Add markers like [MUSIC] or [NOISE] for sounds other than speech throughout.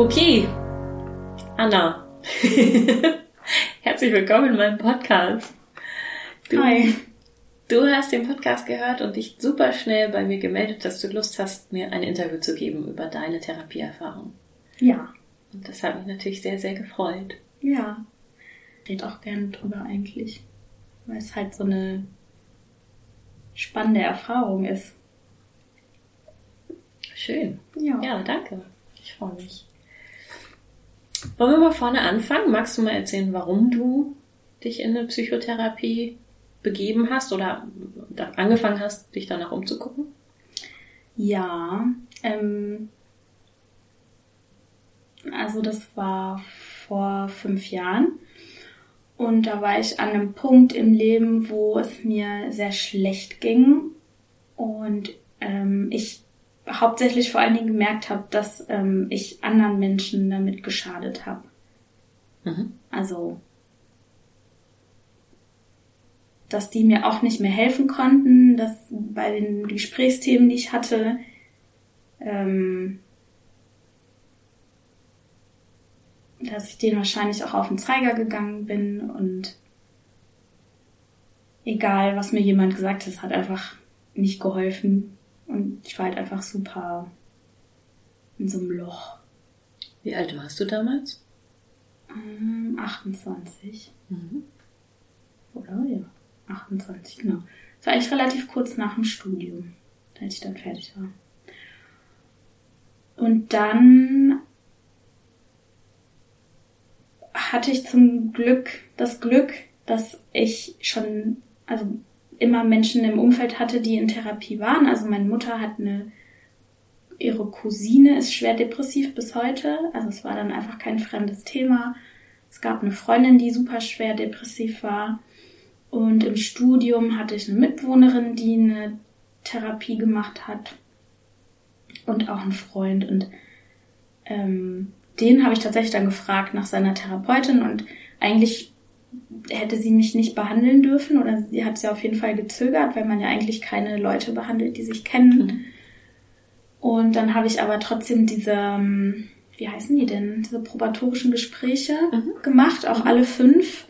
Okay, Anna. [LAUGHS] Herzlich willkommen in meinem Podcast. Du, Hi. Du hast den Podcast gehört und dich super schnell bei mir gemeldet, dass du Lust hast, mir ein Interview zu geben über deine Therapieerfahrung. Ja. Und das hat mich natürlich sehr, sehr gefreut. Ja. Red auch gerne drüber eigentlich. Weil es halt so eine spannende Erfahrung ist. Schön. Ja. Ja, danke. Ich freue mich. Wollen wir mal vorne anfangen? Magst du mal erzählen, warum du dich in eine Psychotherapie begeben hast oder angefangen hast, dich danach umzugucken? Ja. Ähm, also das war vor fünf Jahren. Und da war ich an einem Punkt im Leben, wo es mir sehr schlecht ging. Und ähm, ich hauptsächlich vor allen Dingen gemerkt habe, dass ähm, ich anderen Menschen damit geschadet habe. Mhm. Also, dass die mir auch nicht mehr helfen konnten, dass bei den Gesprächsthemen, die ich hatte, ähm, dass ich denen wahrscheinlich auch auf den Zeiger gegangen bin und egal, was mir jemand gesagt hat, es hat einfach nicht geholfen. Und ich war halt einfach super in so einem Loch. Wie alt warst du damals? Ähm, 28. Mhm. Oder? Ja. 28, genau. Das war eigentlich relativ kurz nach dem Studium, als ich dann fertig war. Und dann hatte ich zum Glück das Glück, dass ich schon, also immer Menschen im Umfeld hatte, die in Therapie waren. Also meine Mutter hat eine, ihre Cousine ist schwer depressiv bis heute. Also es war dann einfach kein fremdes Thema. Es gab eine Freundin, die super schwer depressiv war. Und im Studium hatte ich eine Mitbewohnerin, die eine Therapie gemacht hat. Und auch einen Freund. Und ähm, den habe ich tatsächlich dann gefragt nach seiner Therapeutin. Und eigentlich hätte sie mich nicht behandeln dürfen. Oder sie hat sie auf jeden Fall gezögert, weil man ja eigentlich keine Leute behandelt, die sich kennen. Mhm. Und dann habe ich aber trotzdem diese, ähm, wie heißen die denn, diese probatorischen Gespräche Mhm. gemacht, auch alle fünf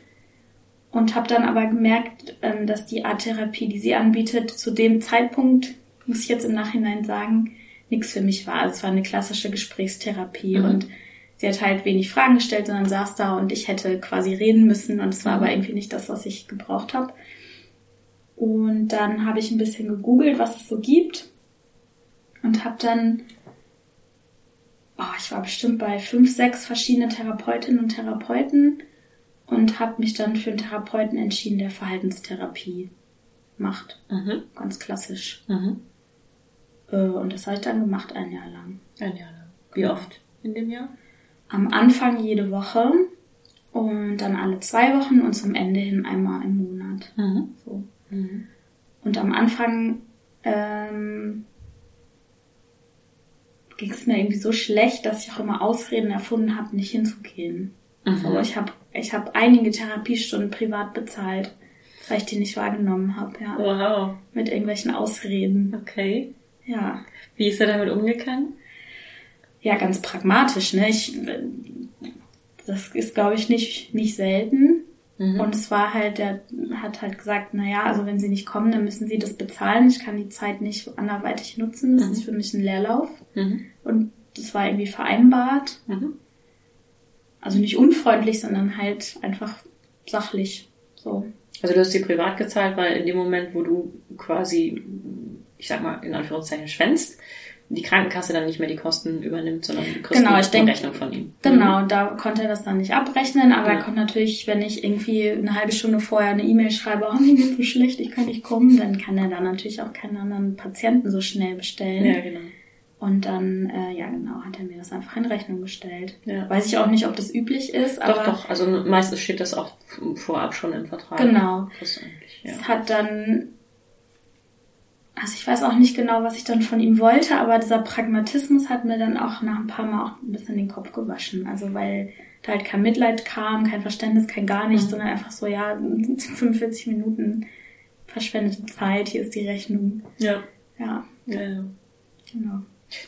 und habe dann aber gemerkt, ähm, dass die Art Therapie, die sie anbietet, zu dem Zeitpunkt, muss ich jetzt im Nachhinein sagen, nichts für mich war. Also es war eine klassische Gesprächstherapie Mhm. und sie hat halt wenig Fragen gestellt, sondern saß da und ich hätte quasi reden müssen und es war Mhm. aber irgendwie nicht das, was ich gebraucht habe. Und dann habe ich ein bisschen gegoogelt, was es so gibt und habe dann, oh, ich war bestimmt bei fünf, sechs verschiedene Therapeutinnen und Therapeuten und habe mich dann für einen Therapeuten entschieden, der Verhaltenstherapie macht. Mhm. Ganz klassisch. Mhm. Äh, Und das habe ich dann gemacht, ein Jahr lang. Ein Jahr lang. Wie oft in dem Jahr? Am Anfang jede Woche und dann alle zwei Wochen und zum Ende hin einmal im Monat. Mhm. So. Mhm. Und am Anfang ähm, ging es mir irgendwie so schlecht, dass ich auch immer Ausreden erfunden habe, nicht hinzugehen. Mhm. So, ich habe ich hab einige Therapiestunden privat bezahlt, weil ich die nicht wahrgenommen habe, ja. Wow. Mit irgendwelchen Ausreden. Okay. Ja. Wie ist er damit umgegangen? Ja, ganz pragmatisch, ne? Ich, das ist, glaube ich, nicht, nicht selten. Mhm. Und es war halt, der hat halt gesagt, na ja, also wenn sie nicht kommen, dann müssen sie das bezahlen. Ich kann die Zeit nicht anderweitig nutzen. Das Mhm. ist für mich ein Leerlauf. Mhm. Und das war irgendwie vereinbart. Mhm. Also nicht unfreundlich, sondern halt einfach sachlich. So. Also du hast sie privat gezahlt, weil in dem Moment, wo du quasi, ich sag mal, in Anführungszeichen schwänzt, die Krankenkasse dann nicht mehr die Kosten übernimmt, sondern du kriegst Genau, ich denk- Rechnung von ihm. Genau, da konnte er das dann nicht abrechnen, aber Ja. er konnte natürlich, wenn ich irgendwie eine halbe Stunde vorher eine E-Mail schreibe, oh, mir geht's so schlecht, ich kann nicht kommen, dann kann er dann natürlich auch keinen anderen Patienten so schnell bestellen. Mhm. Ja, genau. Und dann, äh, ja genau, hat er mir das einfach in Rechnung gestellt. Ja. Weiß ich auch nicht, ob das üblich ist, aber Doch, doch. Also meistens steht das auch vorab schon im Vertrag. Genau. Das ja. hat dann, also ich weiß auch nicht genau, was ich dann von ihm wollte, aber dieser Pragmatismus hat mir dann auch nach ein paar Mal auch ein bisschen den Kopf gewaschen. Also weil da halt kein Mitleid kam, kein Verständnis, kein gar nichts, Mhm. sondern einfach so, ja, [LAUGHS] 45 Minuten verschwendete Zeit, hier ist die Rechnung. Ja. Ja, ja, ja. genau.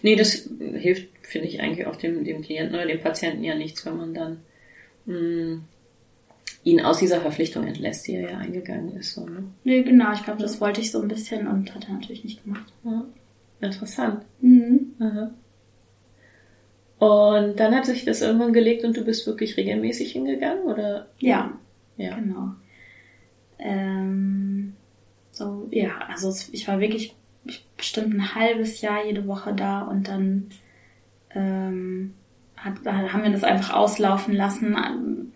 Nee, das hilft, finde ich, eigentlich auch dem, dem Klienten oder dem Patienten ja nichts, wenn man dann mh, ihn aus dieser Verpflichtung entlässt, die er ja eingegangen ist. So, ne? Nee, genau, ich glaube, das wollte ich so ein bisschen und hat er natürlich nicht gemacht. ja. Interessant. Mhm. Aha. Und dann hat sich das irgendwann gelegt und du bist wirklich regelmäßig hingegangen, oder? Ja, Ja. Genau. Ähm, so, ja, also ich war wirklich ich- bestimmt ein halbes Jahr jede Woche da und dann ähm, hat, haben wir das einfach auslaufen lassen,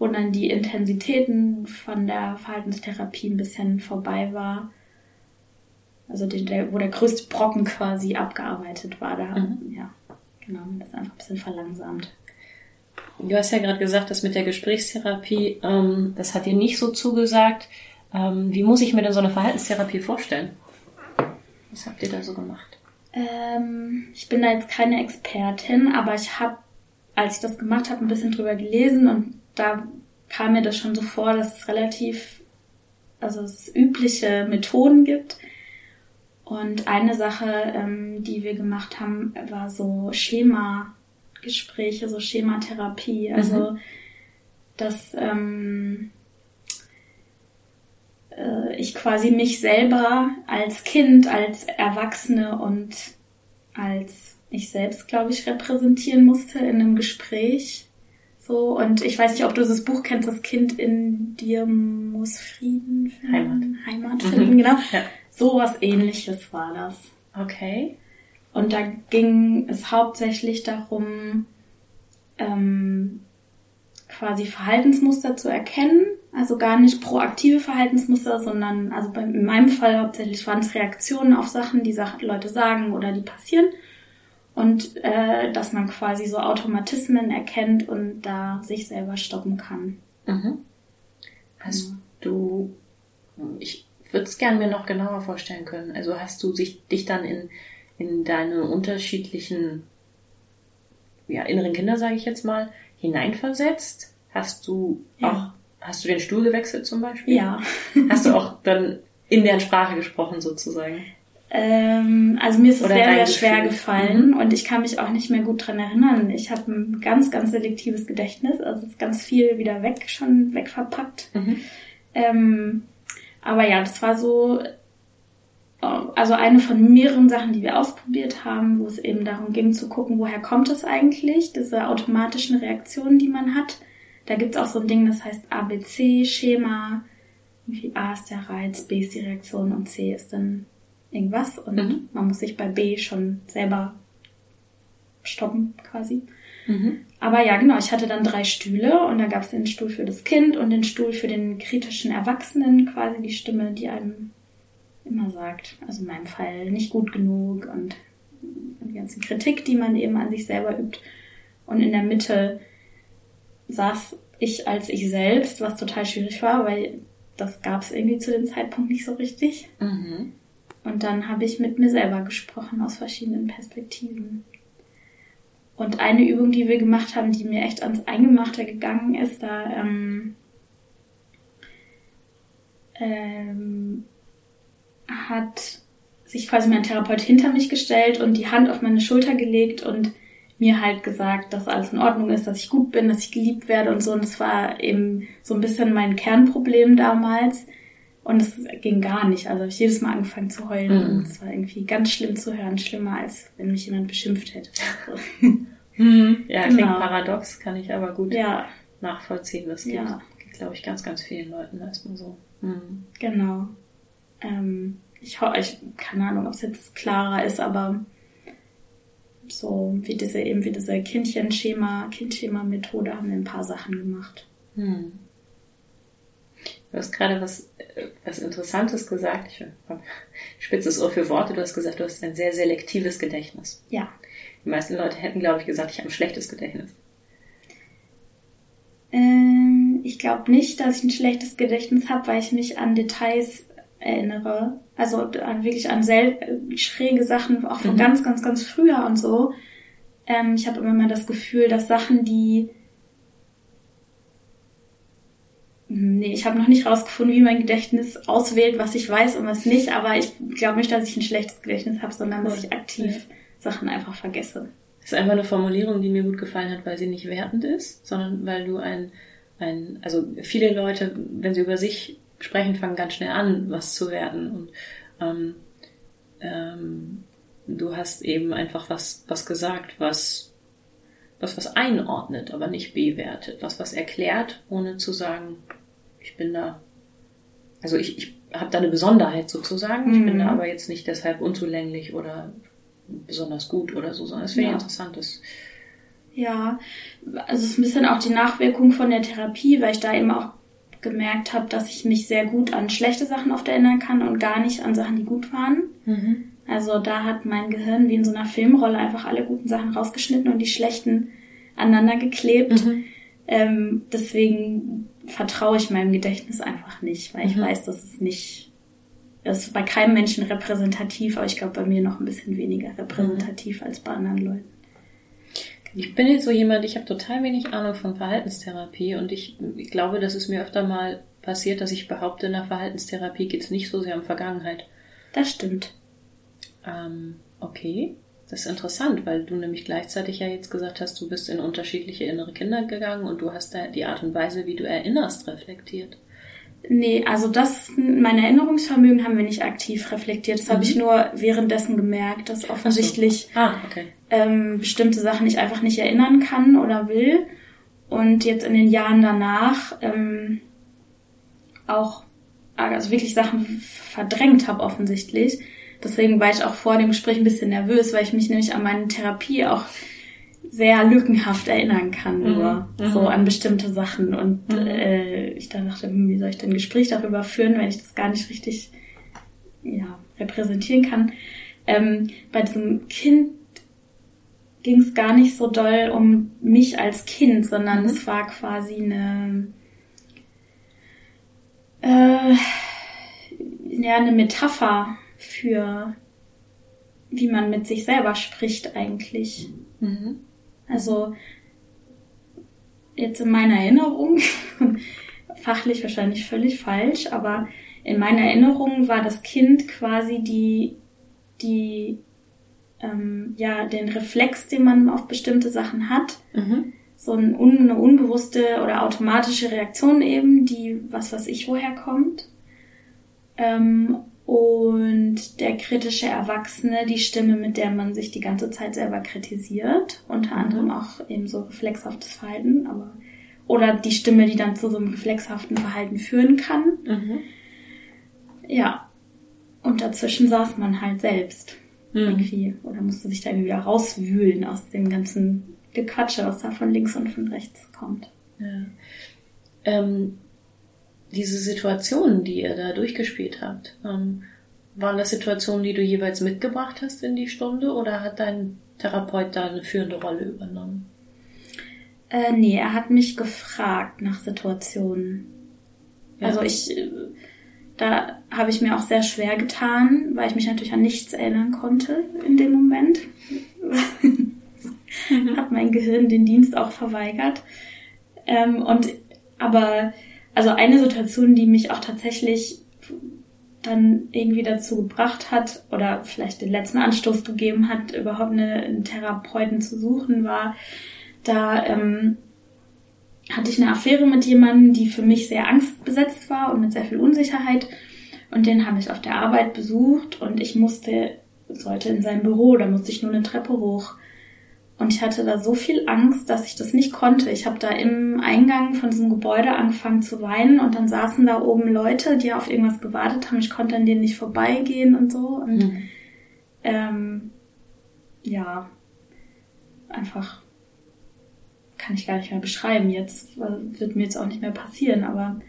wo dann die Intensitäten von der Verhaltenstherapie ein bisschen vorbei war. Also den, der, wo der größte Brocken quasi abgearbeitet war. Da, Mhm. ja, genau, das einfach ein bisschen verlangsamt. Du hast ja gerade gesagt, das mit der Gesprächstherapie, ähm, das hat dir nicht so zugesagt. Ähm, wie muss ich mir denn so eine Verhaltenstherapie vorstellen? Was habt ihr da so gemacht? Ähm, ich bin da jetzt keine Expertin, aber ich habe, als ich das gemacht habe, ein bisschen drüber gelesen und da kam mir das schon so vor, dass es relativ, also es übliche Methoden gibt. Und eine Sache, ähm, die wir gemacht haben, war so Schema-Gespräche, so Schematherapie. Also, dass ähm, äh, ich quasi mich selber als Kind, als Erwachsene und als ich selbst, glaube ich, repräsentieren musste in einem Gespräch. So, und ich weiß nicht, ob du das Buch kennst, das Kind in dir muss Frieden finden. Heimat finden, genau. Ja. So was ähnliches war das. Okay. Und da ging es hauptsächlich darum, ähm, quasi Verhaltensmuster zu erkennen. Also gar nicht proaktive Verhaltensmuster, sondern, also bei, in meinem Fall hauptsächlich waren es Reaktionen auf Sachen, die Leute sagen oder die passieren. Und äh, dass man quasi so Automatismen erkennt und da sich selber stoppen kann. Mhm. Hast du, ich würde es gerne mir noch genauer vorstellen können. Also hast du sich, dich dann in, in deine unterschiedlichen ja, inneren Kinder, sage ich jetzt mal, hineinversetzt? Hast du Ja. auch, hast du den Stuhl gewechselt zum Beispiel? Ja. Hast du auch dann in deren Sprache gesprochen sozusagen? Ähm, also mir ist es Oder sehr, sehr schwer gefallen und ich kann mich auch nicht mehr gut dran erinnern. Ich habe ein ganz, ganz selektives Gedächtnis, also ist ganz viel wieder weg, schon wegverpackt. Mhm. Ähm, aber ja, das war so, äh, also eine von mehreren Sachen, die wir ausprobiert haben, wo es eben darum ging zu gucken, woher kommt es eigentlich, diese automatischen Reaktionen, die man hat. Da gibt's auch so ein Ding, das heißt ABC-Schema. A ist der Reiz, B ist die Reaktion und C ist dann irgendwas. Und Mhm. man muss sich bei B schon selber stoppen quasi. Mhm. Aber ja, genau, ich hatte dann drei Stühle und da gab es den Stuhl für das Kind und den Stuhl für den kritischen Erwachsenen, quasi die Stimme, die einem immer sagt, also in meinem Fall nicht gut genug und die ganze Kritik, die man eben an sich selber übt. Und in der Mitte saß ich als ich selbst, was total schwierig war, weil das gab es irgendwie zu dem Zeitpunkt nicht so richtig. Mhm. Und dann habe ich mit mir selber gesprochen aus verschiedenen Perspektiven. Und eine Übung, die wir gemacht haben, die mir echt ans Eingemachte gegangen ist, da ähm, ähm, hat sich quasi mein Therapeut hinter mich gestellt und die Hand auf meine Schulter gelegt und mir halt gesagt, dass alles in Ordnung ist, dass ich gut bin, dass ich geliebt werde und so. Und das war eben so ein bisschen mein Kernproblem damals. Und es ging gar nicht. Also habe ich jedes Mal angefangen zu heulen. Mhm. Und es war irgendwie ganz schlimm zu hören. Schlimmer, als wenn mich jemand beschimpft hätte. [LAUGHS] Mhm. Ja, klingt Genau. paradox, kann ich aber gut Ja, nachvollziehen. Das geht, Ja. glaube ich, ganz, ganz vielen Leuten erstmal so. Mhm. genau. Ähm, ich, ich keine Ahnung, ob es jetzt klarer ist, aber so wie diese eben wie diese Kindchenschema, Kindschema-Methode haben wir ein paar Sachen gemacht. Hm. Du hast gerade was, äh, was Interessantes gesagt. Ich spitzes Ohr für Worte. Du hast gesagt, du hast ein sehr selektives Gedächtnis. Ja. Die meisten Leute hätten, glaube ich, gesagt, ich habe ein schlechtes Gedächtnis. Ähm, ich glaube nicht, dass ich ein schlechtes Gedächtnis habe, weil ich mich an Details erinnere. Also an, wirklich an sel schräge Sachen, auch von mhm. ganz, ganz, ganz früher und so. Ähm, ich habe immer mal das Gefühl, dass Sachen, die Nee, ich habe noch nicht rausgefunden, wie mein Gedächtnis auswählt, was ich weiß und was nicht, aber ich glaube nicht, dass ich ein schlechtes Gedächtnis habe, sondern dass ich aktiv ja. Sachen einfach vergesse. Das ist einfach eine Formulierung, die mir gut gefallen hat, weil sie nicht wertend ist, sondern weil du ein, ein, also viele Leute, wenn sie über sich sprechen, fangen ganz schnell an, was zu werden. Und ähm, ähm, du hast eben einfach was, was gesagt, was, was was einordnet, aber nicht bewertet, was was erklärt, ohne zu sagen, ich bin da, also ich, ich habe da eine Besonderheit sozusagen. Ich bin da mhm. aber jetzt nicht deshalb unzulänglich oder besonders gut oder so, sondern es wäre ja. interessant. Das ja, also es ist ein bisschen auch die Nachwirkung von der Therapie, weil ich da eben auch gemerkt habe, dass ich mich sehr gut an schlechte Sachen oft erinnern kann und gar nicht an Sachen, die gut waren. Mhm. Also da hat mein Gehirn wie in so einer Filmrolle einfach alle guten Sachen rausgeschnitten und die schlechten aneinander geklebt. Mhm. Ähm, deswegen vertraue ich meinem Gedächtnis einfach nicht, weil ich mhm. weiß, dass es nicht, es ist bei keinem Menschen repräsentativ, aber ich glaube bei mir noch ein bisschen weniger repräsentativ mhm. als bei anderen Leuten. Ich bin jetzt so jemand, ich habe total wenig Ahnung von Verhaltenstherapie und ich, ich glaube, dass es mir öfter mal passiert, dass ich behaupte, in der Verhaltenstherapie geht es nicht so sehr um Vergangenheit. Das stimmt. Ähm, okay. Das ist interessant, weil du nämlich gleichzeitig ja jetzt gesagt hast, du bist in unterschiedliche innere Kinder gegangen und du hast da die Art und Weise, wie du erinnerst, reflektiert. Nee, also das, mein Erinnerungsvermögen haben wir nicht aktiv reflektiert. Das mhm. habe ich nur währenddessen gemerkt, dass offensichtlich so. ah, okay. ähm, bestimmte Sachen ich einfach nicht erinnern kann oder will. Und jetzt in den Jahren danach ähm, auch also wirklich Sachen verdrängt habe offensichtlich. Deswegen war ich auch vor dem Gespräch ein bisschen nervös, weil ich mich nämlich an meine Therapie auch sehr lückenhaft erinnern kann, mhm. nur mhm. so an bestimmte Sachen. Und mhm. äh, ich dann dachte, hm, wie soll ich denn ein Gespräch darüber führen, wenn ich das gar nicht richtig ja, repräsentieren kann. Ähm, bei diesem Kind ging es gar nicht so doll um mich als Kind, sondern mhm. es war quasi eine äh, ja eine Metapher für wie man mit sich selber spricht eigentlich. Mhm. Also jetzt in meiner Erinnerung, [LAUGHS] fachlich wahrscheinlich völlig falsch, aber in meiner Erinnerung war das Kind quasi die, die, ähm, ja, den Reflex, den man auf bestimmte Sachen hat. Mhm. So ein, eine unbewusste oder automatische Reaktion eben, die was weiß ich woher kommt. Ähm, und der kritische Erwachsene, die Stimme, mit der man sich die ganze Zeit selber kritisiert, unter anderem mhm. auch eben so reflexhaftes Verhalten, aber oder die Stimme, die dann zu so einem reflexhaften Verhalten führen kann. Mhm. Ja. Und dazwischen saß man halt selbst mhm. irgendwie oder musste sich da irgendwie wieder rauswühlen aus dem ganzen Gequatsche, was da von links und von rechts kommt. Ja. Ähm, diese Situationen, die ihr da durchgespielt habt, ähm, waren das Situationen, die du jeweils mitgebracht hast in die Stunde oder hat dein Therapeut da eine führende Rolle übernommen? Äh, nee, er hat mich gefragt nach Situationen. Ja. Also ich, äh, da habe ich mir auch sehr schwer getan, weil ich mich natürlich an nichts erinnern konnte in dem Moment. [LAUGHS] hat mein Gehirn den Dienst auch verweigert. Ähm, und aber also eine Situation, die mich auch tatsächlich dann irgendwie dazu gebracht hat oder vielleicht den letzten Anstoß gegeben hat, überhaupt eine, einen Therapeuten zu suchen, war, da ähm, hatte ich eine Affäre mit jemandem, die für mich sehr angstbesetzt war und mit sehr viel Unsicherheit. Und den habe ich auf der Arbeit besucht und ich musste, sollte in sein Büro, da musste ich nur eine Treppe hoch. Und ich hatte da so viel Angst, dass ich das nicht konnte. Ich habe da im Eingang von diesem Gebäude angefangen zu weinen und dann saßen da oben Leute, die auf irgendwas gewartet haben. Ich konnte an denen nicht vorbeigehen und so. Und mhm. ähm, ja, einfach kann ich gar nicht mehr beschreiben. Jetzt wird mir jetzt auch nicht mehr passieren, aber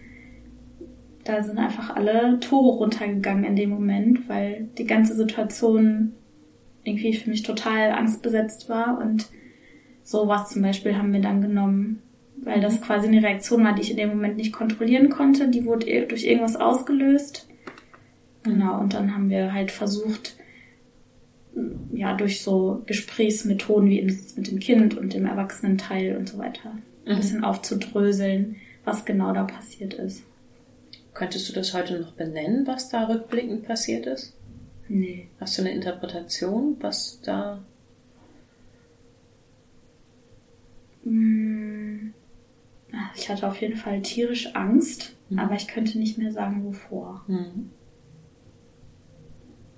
da sind einfach alle Tore runtergegangen in dem Moment, weil die ganze Situation irgendwie für mich total angstbesetzt war und sowas zum Beispiel haben wir dann genommen, weil das Mhm. quasi eine Reaktion war, die ich in dem Moment nicht kontrollieren konnte. Die wurde durch irgendwas ausgelöst. Genau, und dann haben wir halt versucht, ja, durch so Gesprächsmethoden wie mit dem Kind und dem Erwachsenenteil und so weiter, ein Mhm. bisschen aufzudröseln, was genau da passiert ist. Könntest du das heute noch benennen, was da rückblickend passiert ist? Nee. Hast du eine Interpretation, was da. Mm, ach, Ich hatte auf jeden Fall tierisch Angst, Mhm. aber ich könnte nicht mehr sagen, wovor. Hm.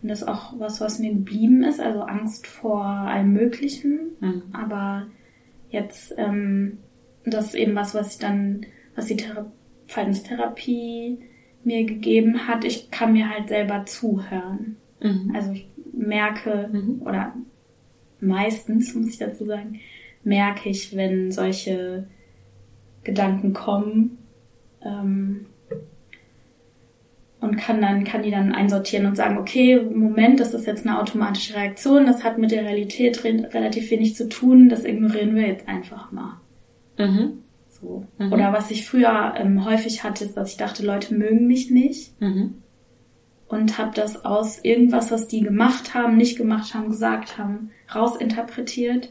Und das ist auch was, was mir geblieben ist, also Angst vor allem Möglichen. Hm. Aber jetzt, ähm, das ist eben was, was ich dann, was die Thera Verhaltenstherapie mir gegeben hat. Ich kann mir halt selber zuhören. Mhm. Also ich merke, Mhm. oder meistens, muss ich dazu sagen, merke ich, wenn solche Gedanken kommen ähm, und kann dann kann die dann einsortieren und sagen, okay, Moment, das ist jetzt eine automatische Reaktion, das hat mit der Realität re relativ wenig zu tun, das ignorieren wir jetzt einfach mal. Mhm. So. Mhm. Oder was ich früher ähm, häufig hatte, ist, dass ich dachte, Leute mögen mich nicht Mhm. Und habe das aus irgendwas, was die gemacht haben, nicht gemacht haben, gesagt haben, rausinterpretiert.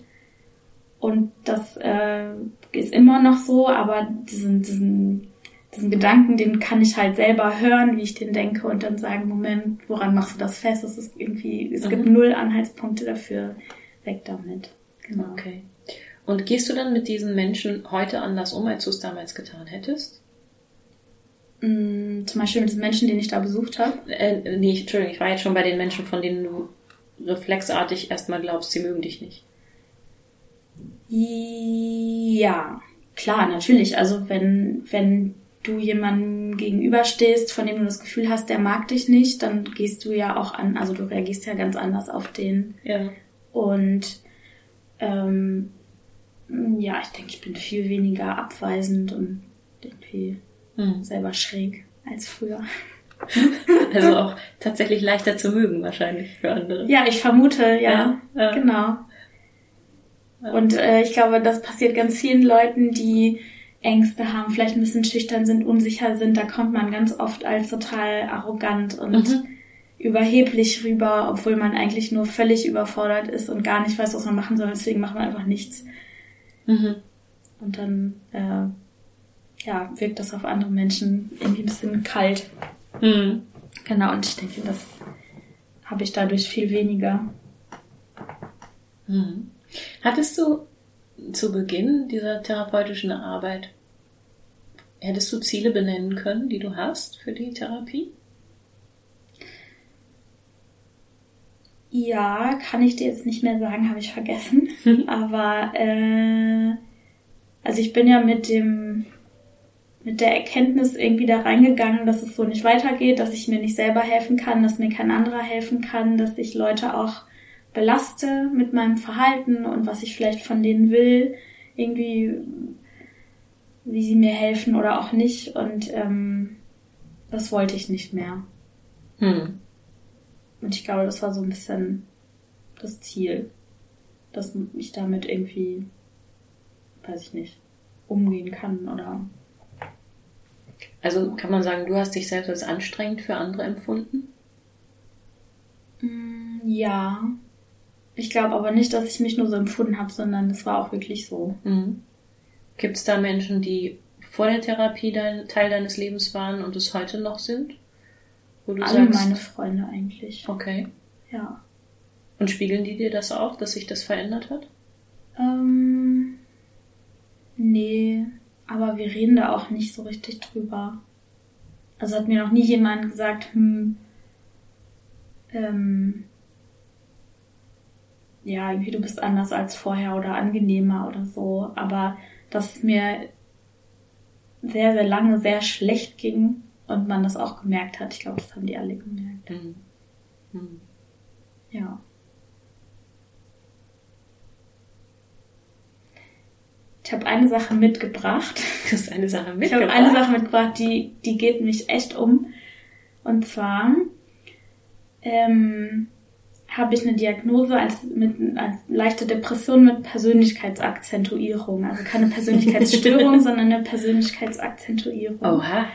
Und das äh, ist immer noch so, aber diesen, diesen, diesen Gedanken, den kann ich halt selber hören, wie ich den denke und dann sagen, Moment, woran machst du das fest? Das ist irgendwie, es gibt Mhm. null Anhaltspunkte dafür. Weg damit. Genau. Okay. Und gehst du dann mit diesen Menschen heute anders um, als du es damals getan hättest? Mm, Zum Beispiel mit diesen Menschen, den ich da besucht habe. Äh, nee, Entschuldigung, ich war jetzt schon bei den Menschen, von denen du reflexartig erstmal glaubst, sie mögen dich nicht. Ja, klar, natürlich. Also wenn, wenn du jemandem gegenüberstehst, von dem du das Gefühl hast, der mag dich nicht, dann gehst du ja auch an, also du reagierst ja ganz anders auf den. Ja. Und ähm, ja, ich denke, ich bin viel weniger abweisend und irgendwie Hm. selber schräg als früher. [LAUGHS] Also auch tatsächlich leichter zu mögen wahrscheinlich für andere. Ja, ich vermute, ja, Ja, ja. genau. Und äh, ich glaube, das passiert ganz vielen Leuten, die Ängste haben, vielleicht ein bisschen schüchtern sind, unsicher sind. Da kommt man ganz oft als total arrogant und Mhm. überheblich rüber, obwohl man eigentlich nur völlig überfordert ist und gar nicht weiß, was man machen soll. Deswegen macht man einfach nichts. Mhm. Und dann äh, ja, wirkt das auf andere Menschen irgendwie ein bisschen kalt. Mhm. Genau, und ich denke, das habe ich dadurch viel weniger. Mhm. Hattest du zu Beginn dieser therapeutischen Arbeit, hättest du Ziele benennen können, die du hast für die Therapie? Ja, kann ich dir jetzt nicht mehr sagen, habe ich vergessen. [LAUGHS] Aber äh, also ich bin ja mit dem mit der Erkenntnis irgendwie da reingegangen, dass es so nicht weitergeht, dass ich mir nicht selber helfen kann, dass mir kein anderer helfen kann, dass ich Leute auch belaste mit meinem Verhalten und was ich vielleicht von denen will, irgendwie wie sie mir helfen oder auch nicht. Und ähm, das wollte ich nicht mehr. Hm. Und ich glaube, das war so ein bisschen das Ziel, dass ich damit irgendwie, weiß ich nicht, umgehen kann oder. Also kann man sagen, du hast dich selbst als anstrengend für andere empfunden? Mm, Ja. Ich glaube aber nicht, dass ich mich nur so empfunden habe, sondern es war auch wirklich so. Mhm. Gibt es da Menschen, die vor der Therapie dein, Teil deines Lebens waren und es heute noch sind? Wo du Alle sagst, meine Freunde eigentlich. okay. Ja. Und spiegeln die dir das auch, dass sich das verändert hat? Ähm, nee, aber wir reden da auch nicht so richtig drüber. Also hat mir noch nie jemand gesagt, hm, ähm, ja, irgendwie du bist anders als vorher oder angenehmer oder so. Aber dass es mir sehr, sehr lange sehr schlecht ging und man das auch gemerkt hat. Ich glaube, das haben die alle gemerkt. Mhm. Mhm. Ich habe eine Sache mitgebracht. [LAUGHS] Du hast eine Sache Ich mitgebracht. habe eine Sache mitgebracht, die, die geht mich echt um. Und zwar ähm, habe ich eine Diagnose als, mit, als leichte Depression mit Persönlichkeitsakzentuierung. Also keine Persönlichkeitsstörung, [LAUGHS] sondern eine Persönlichkeitsakzentuierung. Oha.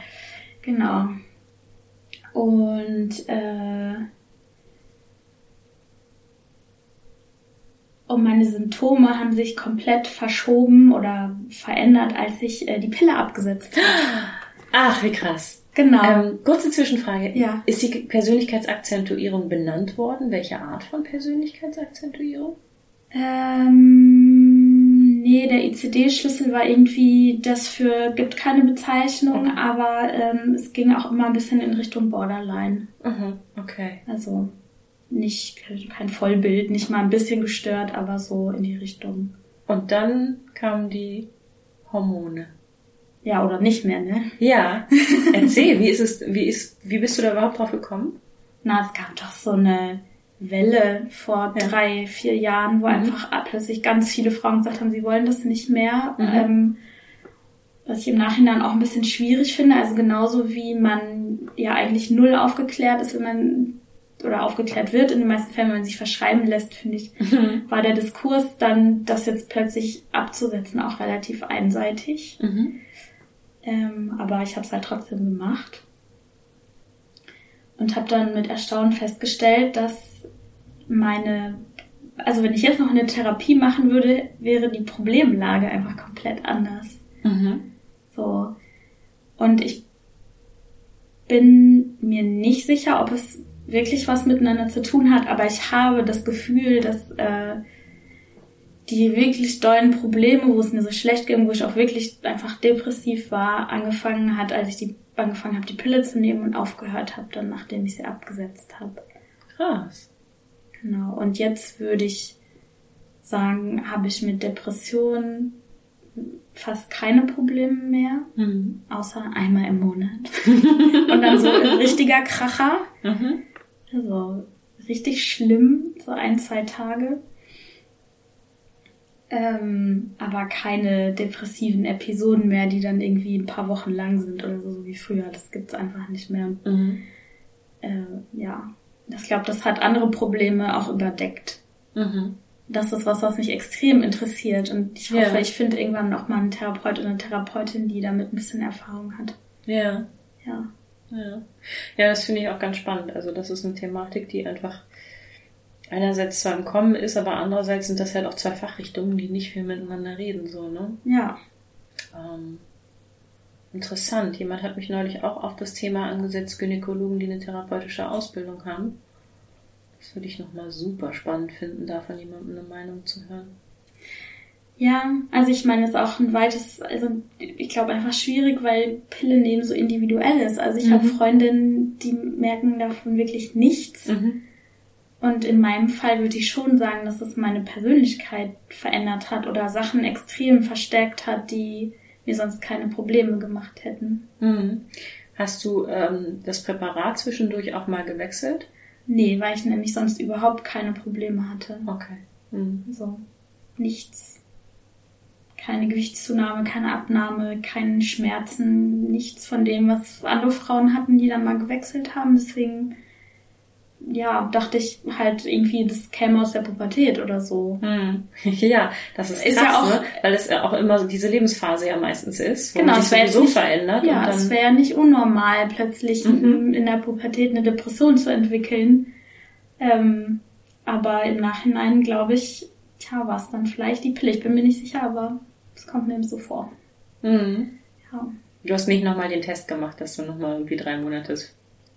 Genau. Und äh, und meine Symptome haben sich komplett verschoben oder verändert, als ich äh, die Pille abgesetzt habe. Ach, wie krass. Genau. Ähm, kurze Zwischenfrage. Ja. Ist die Persönlichkeitsakzentuierung benannt worden? Welche Art von Persönlichkeitsakzentuierung? Ähm, nee, der ICD-Schlüssel war irgendwie das für, gibt keine Bezeichnung, aber ähm, es ging auch immer ein bisschen in Richtung Borderline. Mhm, okay. Also nicht kein Vollbild, nicht mal ein bisschen gestört, aber so in die Richtung. Und dann kamen die Hormone. Ja, oder nicht mehr, ne? Ja. [LAUGHS] Erzähl, wie ist es, wie ist, wie bist du da überhaupt drauf gekommen? Na, es gab doch so eine Welle vor Ja. drei, vier Jahren, wo einfach plötzlich ganz viele Frauen gesagt haben, sie wollen das nicht mehr. Mhm. Ähm, was ich im Nachhinein auch ein bisschen schwierig finde. Also genauso wie man ja eigentlich null aufgeklärt ist, wenn man oder aufgeklärt wird, in den meisten Fällen, wenn man sich verschreiben lässt, finde ich, war der Diskurs dann, das jetzt plötzlich abzusetzen, auch relativ einseitig. Mhm. Ähm, aber ich habe es halt trotzdem gemacht. Und habe dann mit Erstaunen festgestellt, dass meine, also wenn ich jetzt noch eine Therapie machen würde, wäre die Problemlage einfach komplett anders. Mhm. So. Und ich bin mir nicht sicher, ob es wirklich was miteinander zu tun hat, aber ich habe das Gefühl, dass äh, die wirklich dollen Probleme, wo es mir so schlecht ging, wo ich auch wirklich einfach depressiv war, angefangen hat, als ich die angefangen habe, die Pille zu nehmen und aufgehört habe, dann nachdem ich sie abgesetzt habe. Krass. Genau. Und jetzt würde ich sagen, habe ich mit Depressionen fast keine Probleme mehr, Mhm. außer einmal im Monat. [LAUGHS] und dann so ein richtiger Kracher. Mhm. Also richtig schlimm, so ein, zwei Tage. Ähm, aber keine depressiven Episoden mehr, die dann irgendwie ein paar Wochen lang sind oder so, so wie früher. Das gibt's einfach nicht mehr. Mhm. Äh, ja, ich glaube, das hat andere Probleme auch überdeckt. Mhm. Das ist was, was mich extrem interessiert. Und ich hoffe, Ja. ich finde irgendwann noch mal einen Therapeut oder eine Therapeutin, die damit ein bisschen Erfahrung hat. Ja. Ja. Ja, ja das finde ich auch ganz spannend. Also das ist eine Thematik, die einfach einerseits zwar im Kommen ist, aber andererseits sind das halt auch zwei Fachrichtungen, die nicht viel miteinander reden, so, ne? Ja. Ähm, interessant. Jemand hat mich neulich auch auf das Thema angesetzt, Gynäkologen, die eine therapeutische Ausbildung haben. Das würde ich nochmal super spannend finden, da von jemandem eine Meinung zu hören. Ja, also ich meine, es ist auch ein weites, also ich glaube einfach schwierig, weil Pille nehmen so individuell ist. Also ich Mhm. habe Freundinnen, die merken davon wirklich nichts. Mhm. Und in meinem Fall würde ich schon sagen, dass es meine Persönlichkeit verändert hat oder Sachen extrem verstärkt hat, die mir sonst keine Probleme gemacht hätten. Mhm. Hast du ähm, das Präparat zwischendurch auch mal gewechselt? Nee, weil ich nämlich sonst überhaupt keine Probleme hatte. Okay. Mhm. So, nichts. Keine Gewichtszunahme, keine Abnahme, keine Schmerzen, nichts von dem, was andere Frauen hatten, die dann mal gewechselt haben. Deswegen, ja, dachte ich halt irgendwie, das käme aus der Pubertät oder so. Hm. [LAUGHS] Ja, das ist, Ist krass, ja auch- ne? weil es ja auch immer so diese Lebensphase ja meistens ist, wo Genau, sich sowieso nicht- verändert. Ja, es wäre ja nicht unnormal, plötzlich Mhm. in, in der Pubertät eine Depression zu entwickeln. Ähm, aber im Nachhinein glaube ich, tja, war es dann vielleicht die Pille. Ich bin mir nicht sicher, aber es kommt mir eben so vor. Mhm. Ja. Du hast nicht nochmal den Test gemacht, dass du nochmal irgendwie drei Monate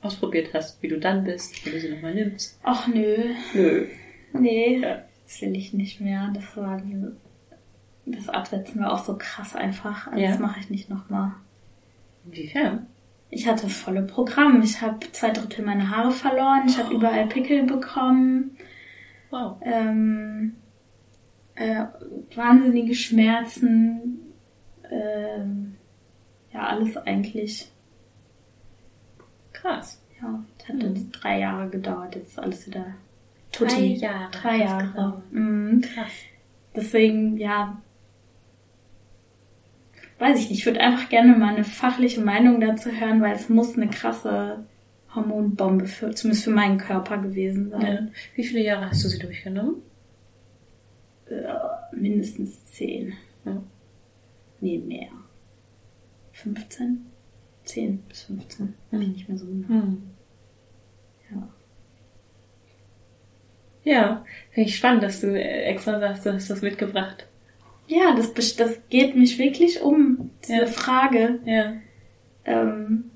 ausprobiert hast, wie du dann bist, wenn du sie nochmal nimmst. Ach nö, Nö. nee, Ja. das will ich nicht mehr. Das war das Absetzen war auch so krass einfach. Also Ja. Das mache ich nicht nochmal. Inwiefern? Ich hatte das volle Programm. Ich habe zwei Drittel meiner Haare verloren. Ich habe überall Pickel bekommen. Wow. ähm, äh, wahnsinnige Schmerzen, ähm, ja, alles eigentlich. Krass. Ja, es hat Mhm. jetzt drei Jahre gedauert, jetzt ist alles wieder tutti. Jahre. Drei Jahre. Mhm. Krass. Deswegen, ja, weiß ich nicht, ich würde einfach gerne mal eine fachliche Meinung dazu hören, weil es muss eine krasse Hormonbombe für, zumindest für meinen Körper gewesen sein. Ja. Wie viele Jahre hast du sie durchgenommen? Äh, mindestens zehn. Ja. Nee, mehr. 15? 10 bis 15. Weiß ich nicht mehr so genau. Hm. Ja. Ja, finde ich spannend, dass du extra sagst, du hast das mitgebracht. Ja, das, das geht mich wirklich um, diese Ja. Frage. Ja. Ähm,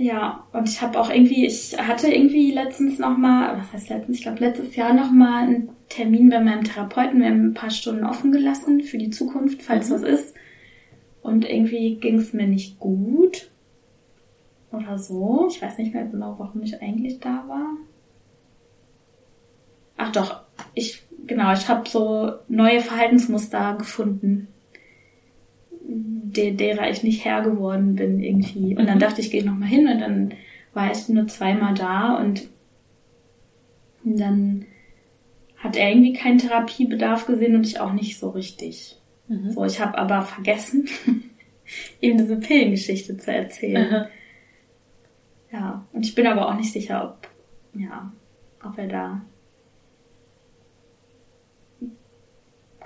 ja, und ich habe auch irgendwie, ich hatte irgendwie letztens noch mal, was heißt letztens, ich glaube letztes Jahr noch mal einen Termin bei meinem Therapeuten. Wir haben ein paar Stunden offen gelassen für die Zukunft, falls Mhm. was ist. Und irgendwie ging es mir nicht gut oder so. Ich weiß nicht mehr genau, warum ich eigentlich da war. Ach doch, ich genau, ich habe so neue Verhaltensmuster gefunden, der, derer ich nicht Herr geworden bin irgendwie. Und dann Mhm. dachte ich, gehe noch mal hin und dann war ich nur zweimal da und dann hat er irgendwie keinen Therapiebedarf gesehen und ich auch nicht so richtig. Mhm. So, ich habe aber vergessen, [LAUGHS] ihm diese Pillengeschichte zu erzählen. Aha. Ja, und ich bin aber auch nicht sicher, ob, ja, ob er da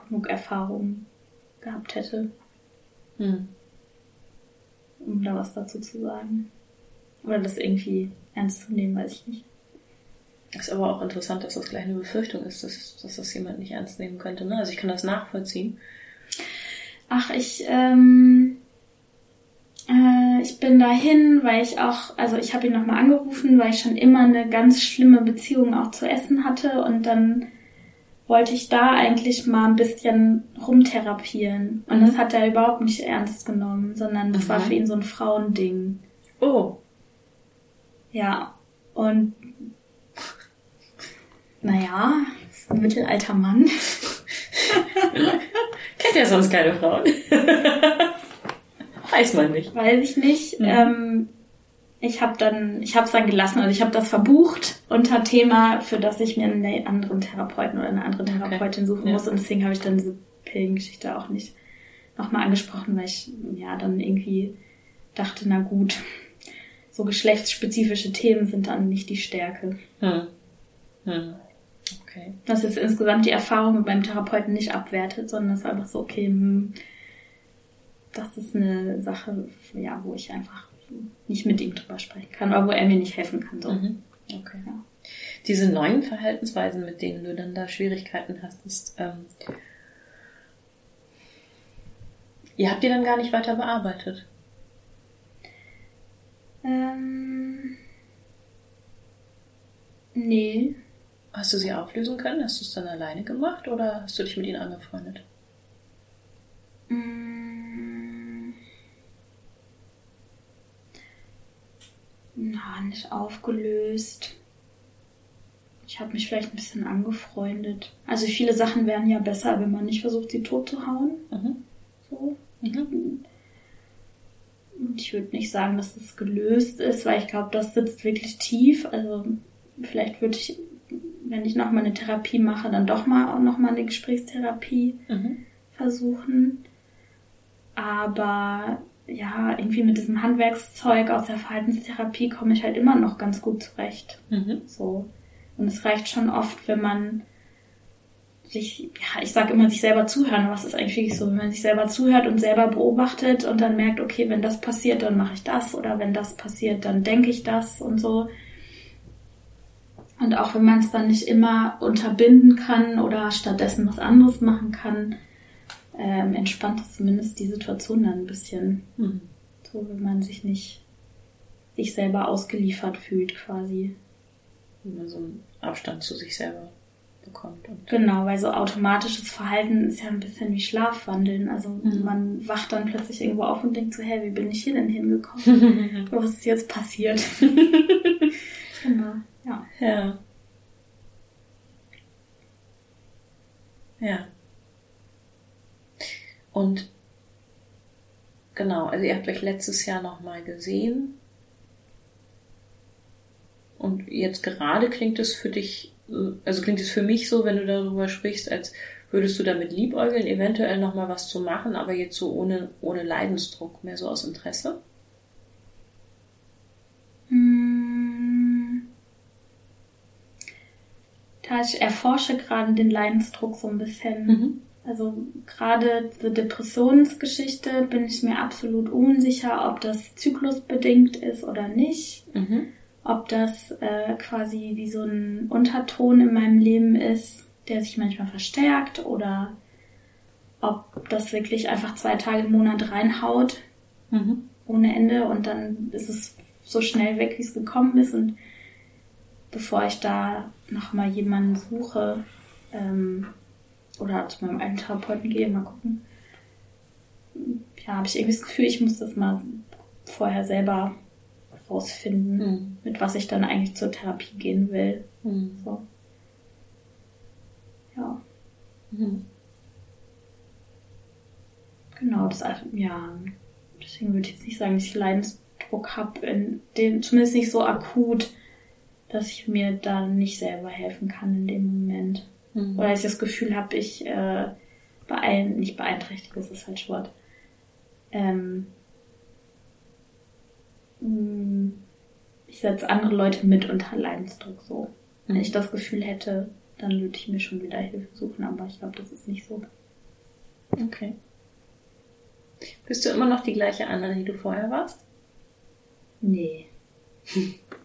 genug Erfahrung gehabt hätte, Hm. um da was dazu zu sagen. Oder das irgendwie ernst zu nehmen, weiß ich nicht. Ist aber auch interessant, dass das gleich eine Befürchtung ist, dass, dass das jemand nicht ernst nehmen könnte. Ne? Also ich kann das nachvollziehen. Ach, ich, ähm, äh, ich bin dahin, weil ich auch, also ich habe ihn nochmal angerufen, weil ich schon immer eine ganz schlimme Beziehung auch zu Essen hatte und dann wollte ich da eigentlich mal ein bisschen rumtherapieren. Und das hat er überhaupt nicht ernst genommen, sondern das war Mhm. für ihn so ein Frauending. Oh. Ja, und naja, ist ein mittelalter Mann. [LAUGHS] Kennt ja sonst keine Frauen. [LAUGHS] Weiß man nicht. Weiß ich nicht. Mhm. Ähm, ich habe dann, ich habe es dann gelassen. Also ich habe das verbucht unter Thema, für das ich mir einen anderen Therapeuten oder eine andere Therapeutin suchen Ja. muss. Und deswegen habe ich dann diese Pillengeschichte auch nicht nochmal angesprochen, weil ich ja dann irgendwie dachte, na gut, so geschlechtsspezifische Themen sind dann nicht die Stärke. Hm. Hm. Okay. Das jetzt insgesamt die Erfahrung mit meinem Therapeuten nicht abwertet, sondern es war einfach so, okay, hm, das ist eine Sache, ja, wo ich einfach nicht mit ihm drüber sprechen kann oder wo er mir nicht helfen kann. So. Mhm. Okay. Ja. Diese neuen Verhaltensweisen, mit denen du dann da Schwierigkeiten hast, ist, ähm, ihr habt die dann gar nicht weiter bearbeitet. Ähm, nee. Hast du sie auflösen können? Hast du es dann alleine gemacht oder hast du dich mit ihnen angefreundet? Mm. Na, nicht aufgelöst. Ich habe mich vielleicht ein bisschen angefreundet. Also viele Sachen wären ja besser, wenn man nicht versucht, sie tot zu hauen. Mhm. So. Mhm. Und ich würde nicht sagen, dass es gelöst ist, weil ich glaube, das sitzt wirklich tief. Also vielleicht würde ich, wenn ich nochmal eine Therapie mache, dann doch mal auch nochmal eine Gesprächstherapie Mhm. versuchen. Aber ja, irgendwie mit diesem Handwerkszeug aus der Verhaltenstherapie komme ich halt immer noch ganz gut zurecht. Mhm. So. Und es reicht schon oft, wenn man sich, ja, ich sage immer, sich selber zuhören, es ist eigentlich wirklich so, wenn man sich selber zuhört und selber beobachtet und dann merkt, okay, wenn das passiert, dann mache ich das oder wenn das passiert, dann denke ich das und so. Und auch wenn man es dann nicht immer unterbinden kann oder stattdessen was anderes machen kann, ähm, entspannt es zumindest die Situation dann ein bisschen. Mhm. So, wenn man sich nicht sich selber ausgeliefert fühlt quasi. Wenn man so einen Abstand zu sich selber bekommt. Und Genau, weil so automatisches Verhalten ist ja ein bisschen wie Schlafwandeln. Also Mhm. man wacht dann plötzlich irgendwo auf und denkt so, hä, wie bin ich hier denn hingekommen? [LAUGHS] Was ist jetzt passiert? [LAUGHS] genau, ja. ja. Ja. Und genau, also ihr habt euch letztes Jahr nochmal gesehen. Und jetzt gerade klingt es für dich, äh, also klingt es für mich so, wenn du darüber sprichst, als Würdest du damit liebäugeln, eventuell nochmal was zu machen, aber jetzt so ohne, ohne Leidensdruck, mehr so aus Interesse? Hm. Da ich erforsche gerade den Leidensdruck so ein bisschen. Mhm. Also gerade diese Depressionsgeschichte bin ich mir absolut unsicher, ob das zyklusbedingt ist oder nicht. Mhm. Ob das äh, quasi wie so ein Unterton in meinem Leben ist, der sich manchmal verstärkt oder ob das wirklich einfach zwei Tage im Monat reinhaut Mhm. ohne Ende und dann ist es so schnell weg, wie es gekommen ist. Und bevor ich da nochmal jemanden suche ähm, oder zu meinem alten Therapeuten gehe, mal gucken, ja, habe ich irgendwie das Gefühl, ich muss das mal vorher selber rausfinden, Mhm. mit was ich dann eigentlich zur Therapie gehen will. Mhm. So. Ja, Mhm. genau, das ja. Deswegen würde ich jetzt nicht sagen, dass ich Leidensdruck habe, in dem, zumindest nicht so akut, dass ich mir da nicht selber helfen kann in dem Moment. Mhm. Oder ich das Gefühl habe, ich äh, beein nicht beeinträchtige, das ist falsch Wort. Ähm, mh, ich setze andere Leute mit unter Leidensdruck so. Wenn Mhm. ich das Gefühl hätte, dann würde ich mir schon wieder Hilfe suchen, aber ich glaube, das ist nicht so. Okay. Bist du immer noch die gleiche Anna, die du vorher warst? Nee. [LAUGHS]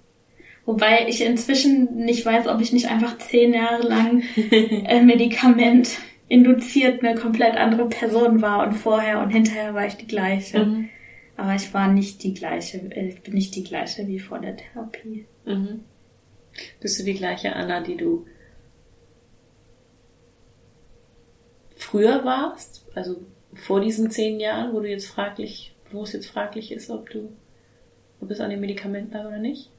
Wobei ich inzwischen nicht weiß, ob ich nicht einfach zehn Jahre lang [LAUGHS] äh, Medikament induziert eine komplett andere Person war und vorher und hinterher war ich die gleiche. Mhm. Aber ich war nicht die gleiche, äh, ich bin nicht die gleiche wie vor der Therapie. Mhm. Bist du die gleiche Anna, die du früher warst? Also vor diesen zehn Jahren, wo du jetzt fraglich, wo es jetzt fraglich ist, ob du, ob es an dem Medikament lag oder nicht?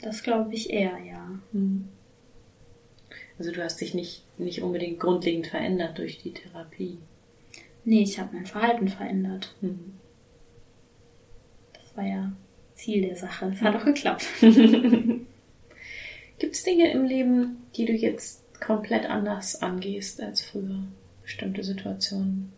Das glaube ich eher, ja. Also du hast dich nicht, nicht unbedingt grundlegend verändert durch die Therapie. Nee, ich habe mein Verhalten verändert. Mhm. Das war ja Ziel der Sache. Es hat auch geklappt. [LAUGHS] Gibt es Dinge im Leben, die du jetzt komplett anders angehst als früher? Bestimmte Situationen?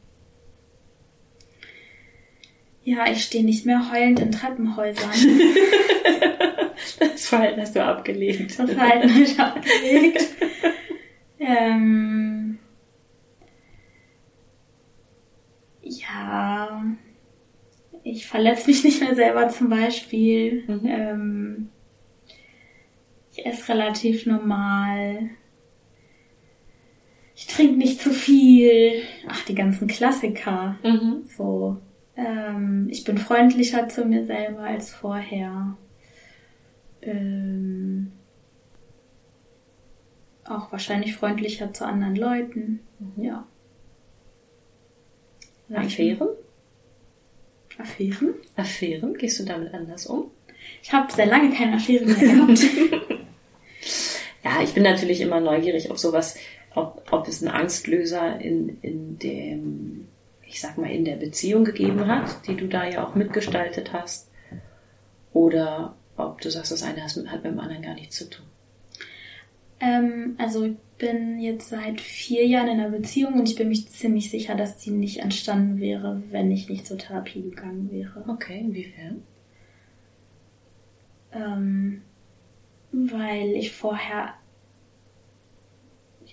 Ja, ich stehe nicht mehr heulend in Treppenhäusern. [LAUGHS] Das Verhalten hast du abgelehnt. Das Verhalten habe ich abgelegt. ähm, ja, ich verletze mich nicht mehr selber zum Beispiel. Mhm. Ähm, ich esse relativ normal. Ich trinke nicht zu viel. Ach, die ganzen Klassiker. Mhm. So. Ähm, ich bin freundlicher zu mir selber als vorher. Ähm, auch wahrscheinlich freundlicher zu anderen Leuten. Ja. Ja, Affären? Affären? Affären? Gehst du damit anders um? Ich habe sehr lange keine Affäre mehr gehabt. [LAUGHS] [LAUGHS] Ja, ich bin natürlich immer neugierig, ob sowas, ob, ob es einen Angstlöser in, in dem, ich sag mal, in der Beziehung gegeben hat, die du da ja auch mitgestaltet hast. Oder ob du sagst, das eine hat mit, dem anderen gar nichts zu tun. ähm, also ich bin jetzt seit vier Jahren in einer Beziehung und ich bin mich ziemlich sicher, dass die nicht entstanden wäre, wenn ich nicht zur Therapie gegangen wäre. Okay, inwiefern? ähm, weil ich vorher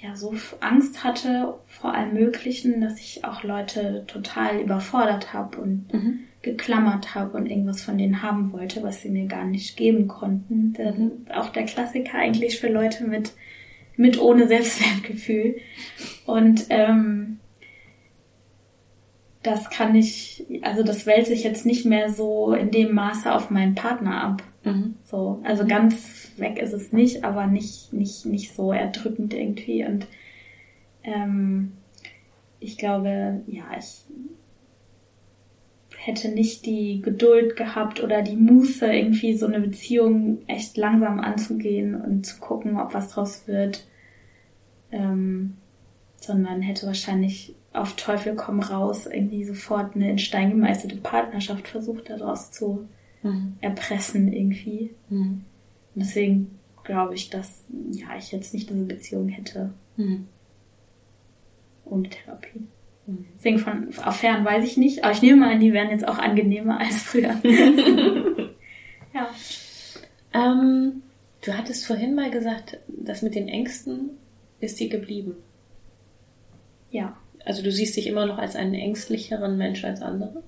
ja so Angst hatte vor allem Möglichen, dass ich auch Leute total überfordert habe und Mhm. Geklammert habe und irgendwas von denen haben wollte, was sie mir gar nicht geben konnten. Denn auch der Klassiker eigentlich für Leute mit mit ohne Selbstwertgefühl und ähm, das kann ich, also das wälze ich jetzt nicht mehr so in dem Maße auf meinen Partner ab. Mhm. So, also ganz weg ist es nicht, aber nicht, nicht, nicht so erdrückend irgendwie. Und ähm, ich glaube, ja, ich hätte nicht die Geduld gehabt oder die Muße, irgendwie so eine Beziehung echt langsam anzugehen und zu gucken, ob was draus wird. Ähm, sondern hätte wahrscheinlich auf Teufel komm raus irgendwie sofort eine in Stein gemeißelte Partnerschaft versucht, daraus zu Mhm. erpressen irgendwie. Mhm. Und deswegen glaube ich, dass ja ich jetzt nicht diese Beziehung hätte. Mhm. ohne Therapie. Deswegen von Affären weiß ich nicht, aber ich nehme mal an, die wären jetzt auch angenehmer als früher. [LAUGHS] ja. Ähm, du hattest vorhin mal gesagt, das mit den Ängsten ist dir geblieben. Ja. Also du siehst dich immer noch als einen ängstlicheren Mensch als andere?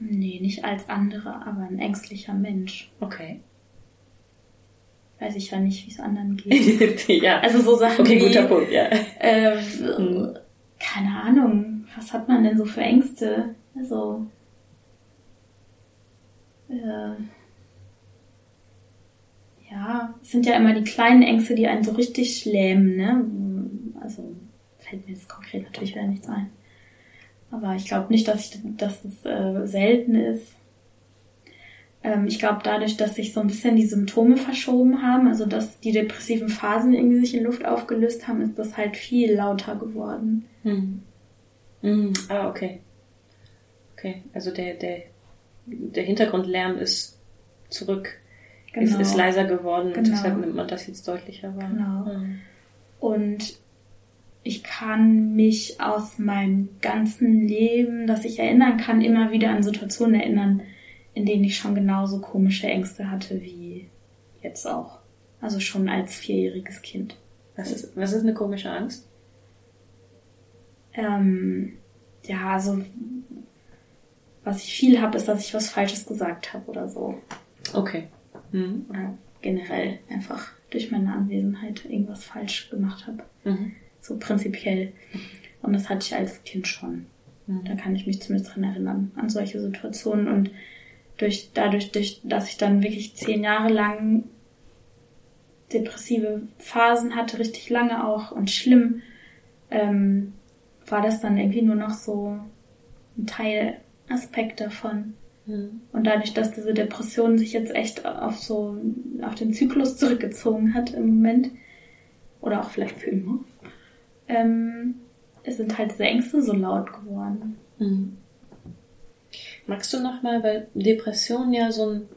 Nee, nicht als andere, aber ein ängstlicher Mensch. Okay. Weiß ich ja nicht, wie es anderen geht. [LAUGHS] ja. Also so Sachen Okay, wie, guter Punkt, ja. äh, Hm. Keine Ahnung, was hat man denn so für Ängste? Also, äh, ja, es sind ja immer die kleinen Ängste, die einen so richtig lähmen, ne? Also, fällt mir jetzt konkret natürlich wieder nichts ein. Aber ich glaube nicht, dass, ich, dass es äh, selten ist. Ähm, ich glaube, dadurch, dass sich so ein bisschen die Symptome verschoben haben, also dass die depressiven Phasen irgendwie sich in Luft aufgelöst haben, ist das halt viel lauter geworden. Hm. Hm. Ah, okay. Okay, also der, der, der Hintergrundlärm ist zurück, ist, Genau. ist leiser geworden und Genau. deshalb nimmt man das jetzt deutlicher wahr. Genau. Hm. Und ich kann mich aus meinem ganzen Leben, das ich erinnern kann, immer wieder an Situationen erinnern, in denen ich schon genauso komische Ängste hatte wie jetzt auch. Also schon als vierjähriges Kind. Was ist, was ist eine komische Angst? Ähm, ja, also was ich viel habe, ist, dass ich was Falsches gesagt habe oder so. Okay. Hm. Oder generell einfach durch meine Anwesenheit irgendwas falsch gemacht habe. Mhm. So prinzipiell. Und das hatte ich als Kind schon. Mhm. Da kann ich mich zumindest dran erinnern, an solche Situationen. Und durch, dadurch, durch, dass ich dann wirklich zehn Jahre lang depressive Phasen hatte, richtig lange auch und schlimm, ähm, war das dann irgendwie nur noch so ein Teilaspekt davon. Mhm. Und dadurch, dass diese Depression sich jetzt echt auf so, auf den Zyklus zurückgezogen hat im Moment, oder auch vielleicht für immer, ähm, es sind halt diese Ängste so laut geworden. Mhm. Magst du nochmal, weil Depression ja so ein,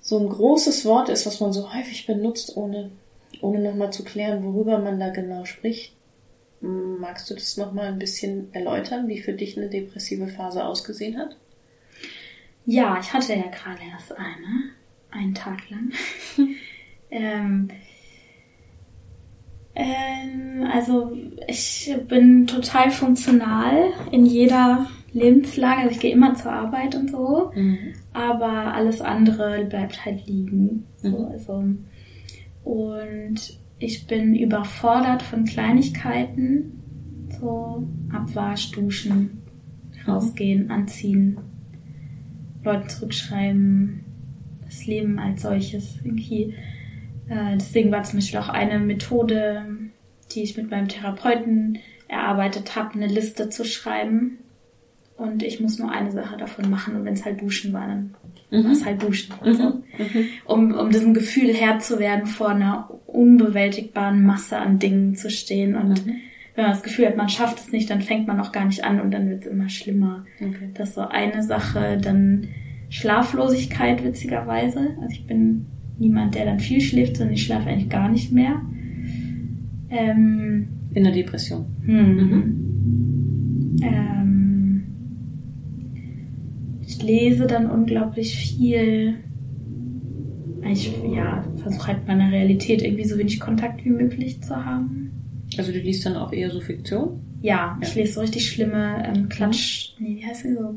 so ein großes Wort ist, was man so häufig benutzt, ohne, ohne nochmal zu klären, worüber man da genau spricht. Magst du das nochmal ein bisschen erläutern, wie für dich eine depressive Phase ausgesehen hat? Ja, ich hatte ja gerade erst eine, einen Tag lang. [LAUGHS] ähm, ähm, also ich bin total funktional in jeder Lebenslage. Also ich gehe immer zur Arbeit und so, aber alles andere bleibt halt liegen. So, Mhm. also. Und ich bin überfordert von Kleinigkeiten, so Abwasch, Duschen, rausgehen, anziehen, Leute zurückschreiben, das Leben als solches irgendwie. Äh, deswegen war zum Beispiel auch eine Methode, die ich mit meinem Therapeuten erarbeitet habe, eine Liste zu schreiben. Und ich muss nur eine Sache davon machen. Und wenn es halt Duschen war, dann Mhm. war es halt Duschen. Also, um, um diesem Gefühl Herr zu werden, vor einer unbewältigbaren Masse an Dingen zu stehen. Und Mhm. wenn man das Gefühl hat, man schafft es nicht, dann fängt man auch gar nicht an und dann wird es immer schlimmer. Okay. Das ist so eine Sache. Dann Schlaflosigkeit, witzigerweise. Also ich bin niemand, der dann viel schläft, sondern ich schlafe eigentlich gar nicht mehr. Ähm, In der Depression. hm. ähm, ich lese dann unglaublich viel. Ich ja, versuche halt meiner Realität irgendwie so wenig Kontakt wie möglich zu haben. Also du liest dann auch eher so Fiktion? Ja, ich Ja. lese so richtig schlimme ähm, Klatsch, nee, wie heißt die so?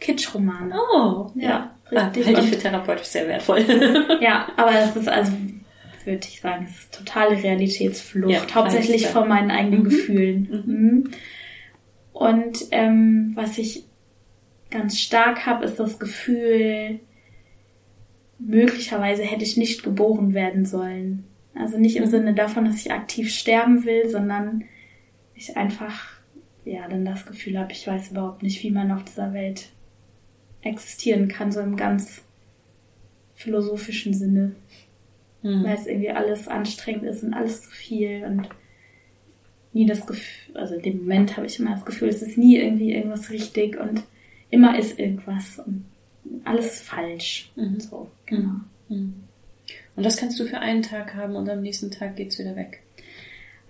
Kitschromane. Oh, Ja, Ah, richtig. halte ich für therapeutisch sehr wertvoll. [LAUGHS] Ja, aber es ist also, würde ich sagen, es ist totale Realitätsflucht. Ja, hauptsächlich von meinen eigenen Mhm. Gefühlen. Mhm. Und ähm, was ich ganz stark habe, ist das Gefühl, möglicherweise hätte ich nicht geboren werden sollen. Also nicht im. Sinne davon, dass ich aktiv sterben will, sondern ich einfach, ja, dann das Gefühl habe, ich weiß überhaupt nicht, wie man auf dieser Welt existieren kann, so im ganz philosophischen Sinne Mhm. weil es irgendwie alles anstrengend ist und alles zu viel und nie das Gefühl, also in dem Moment habe ich immer das Gefühl, es ist nie irgendwie irgendwas richtig und immer ist irgendwas und alles ist falsch. Mhm. Und so, genau. Mhm. Und das kannst du für einen Tag haben und am nächsten Tag geht's wieder weg.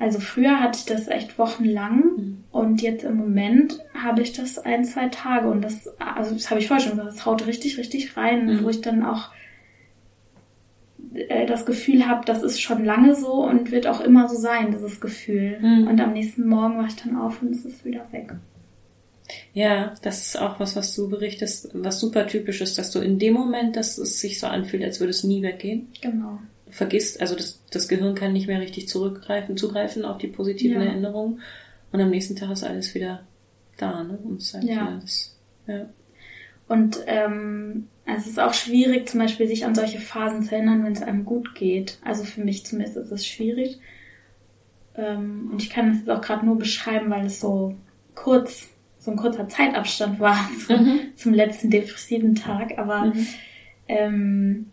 Also früher hatte ich das echt wochenlang Mhm. und jetzt im Moment habe ich das ein, zwei Tage und das, also das habe ich vorher schon gesagt, das haut richtig, richtig rein, Mhm. wo ich dann auch äh, das Gefühl habe, das ist schon lange so und wird auch immer so sein, dieses Gefühl. Mhm. Und am nächsten Morgen wache ich dann auf und es ist wieder weg. Ja, das ist auch was, was du berichtest, was super typisch ist, dass du in dem Moment, dass es sich so anfühlt, als würde es nie weggehen, Genau. vergisst, also das, das Gehirn kann nicht mehr richtig zurückgreifen, zugreifen auf die positiven Ja. Erinnerungen und am nächsten Tag ist alles wieder da, ne? Und es ist Ja. das, ja. Und ähm, es ist auch schwierig, zum Beispiel sich an solche Phasen zu erinnern, wenn es einem gut geht. Also für mich zumindest ist es schwierig. Ähm, und ich kann das jetzt auch gerade nur beschreiben, weil es so kurz, so ein kurzer Zeitabstand war [LAUGHS] zum, zum letzten depressiven Tag. Aber Mhm. ähm,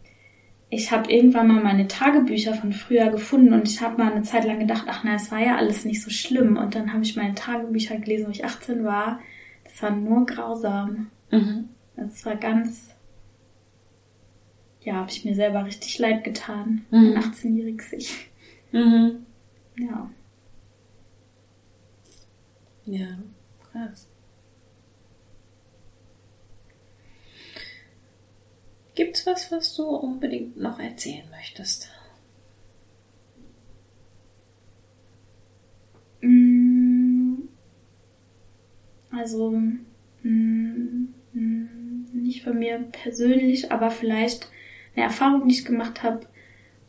ich habe irgendwann mal meine Tagebücher von früher gefunden und ich habe mal eine Zeit lang gedacht, ach nein, es war ja alles nicht so schlimm. Und dann habe ich meine Tagebücher gelesen, wo ich 18 war. Das war nur grausam. Mhm. Es war ganz, ja, habe ich mir selber richtig leid getan. Mhm. Ein 18-jähriges Ich. Mhm. Ja. Ja, krass. Gibt's was, was du unbedingt noch erzählen möchtest? Mm, Also, mm, mm, nicht von mir persönlich, aber vielleicht eine Erfahrung, die ich gemacht habe.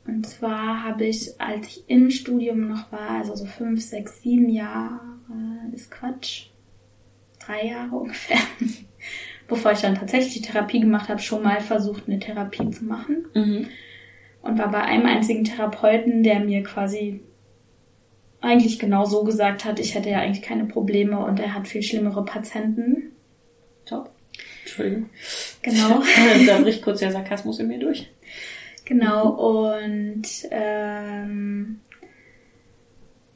Und zwar habe ich, als ich im Studium noch war, also so fünf, sechs, sieben Jahre, ist Quatsch, drei Jahre [LAUGHS] ungefähr, bevor ich dann tatsächlich die Therapie gemacht habe, schon mal versucht, eine Therapie zu machen. Mhm. und war bei einem einzigen Therapeuten, der mir quasi eigentlich genau so gesagt hat, ich hätte ja eigentlich keine Probleme und er hat viel schlimmere Patienten. Top. Entschuldigung. Genau. [LAUGHS] da bricht kurz der Sarkasmus in mir durch. Genau, und ähm,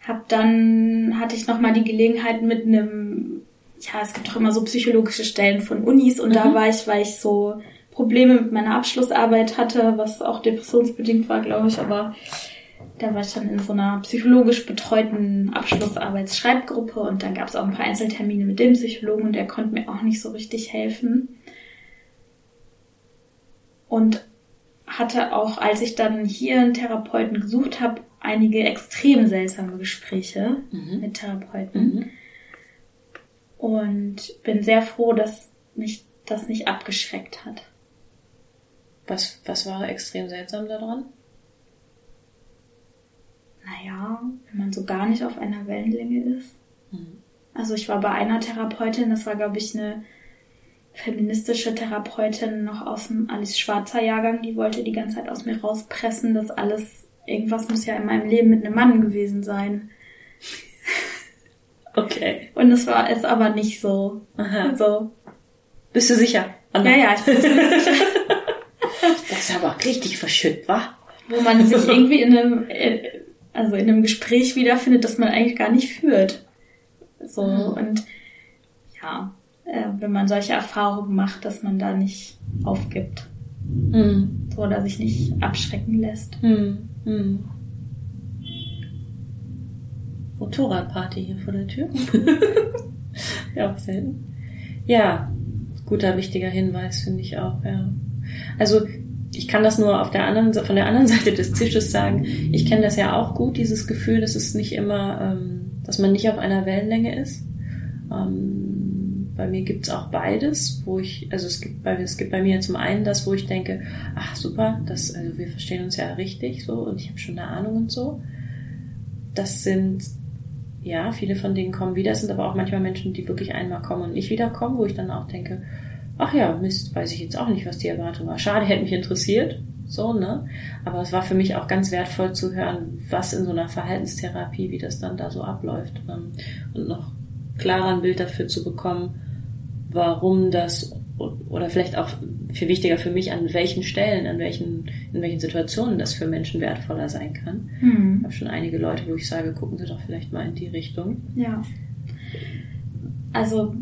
hab dann hatte ich noch mal die Gelegenheit mit einem, ja, es gibt doch immer so psychologische Stellen von Unis und da Mhm. war ich, weil ich so Probleme mit meiner Abschlussarbeit hatte, was auch depressionsbedingt war, glaube ich, aber da war ich dann in so einer psychologisch betreuten Abschlussarbeitsschreibgruppe und dann gab es auch ein paar Einzeltermine mit dem Psychologen und der konnte mir auch nicht so richtig helfen. Und hatte auch, als ich dann hier einen Therapeuten gesucht habe, einige extrem seltsame Gespräche Mhm. mit Therapeuten. Mhm. Und bin sehr froh, dass mich das nicht abgeschreckt hat. Was, was war extrem seltsam daran? Naja, wenn man so gar nicht auf einer Wellenlänge ist. Mhm. Also ich war bei einer Therapeutin, das war, glaube ich, eine feministische Therapeutin noch aus dem Alice Schwarzer Jahrgang, die wollte die ganze Zeit aus mir rauspressen, dass alles, irgendwas muss ja in meinem Leben mit einem Mann gewesen sein. Okay. Und es war es aber nicht so. Aha. Also, Bist du sicher? Anna? ja, ja, ich bin ziemlich sicher, [LAUGHS] Das ist aber richtig verschütt, wa? wo man sich irgendwie in einem, äh, also in einem Gespräch wiederfindet, das man eigentlich gar nicht führt. So, Mhm. und ja, äh, wenn man solche Erfahrungen macht, dass man da nicht aufgibt. Mhm. So, oder sich nicht abschrecken lässt. Mhm. Motorradparty hier vor der Tür. [LAUGHS] ja, auch selten. Ja, guter, wichtiger Hinweis, finde ich auch, ja. Also, ich kann das nur auf der anderen, von der anderen [LAUGHS] Seite des Tisches sagen. Ich kenne das ja auch gut, dieses Gefühl, dass es nicht immer, ähm, dass man nicht auf einer Wellenlänge ist. Ähm, bei mir gibt's auch beides, wo ich, also es gibt bei, es gibt bei mir zum einen das, wo ich denke, ach super, das, also wir verstehen uns ja richtig so und ich habe schon eine Ahnung und so. Das sind, ja, viele von denen kommen wieder, es sind aber auch manchmal Menschen, die wirklich einmal kommen und nicht wiederkommen, wo ich dann auch denke, ach ja, Mist, weiß ich jetzt auch nicht, was die Erwartung war. Schade, hätte mich interessiert, so, ne? Aber es war für mich auch ganz wertvoll zu hören, was in so einer Verhaltenstherapie, wie das dann da so abläuft ähm, und noch klarer ein Bild dafür zu bekommen, warum das oder vielleicht auch viel wichtiger für mich, an welchen Stellen, an welchen, in welchen Situationen das für Menschen wertvoller sein kann. Ich Hm. habe schon einige Leute, wo ich sage, gucken Sie doch vielleicht mal in die Richtung. Ja. Also,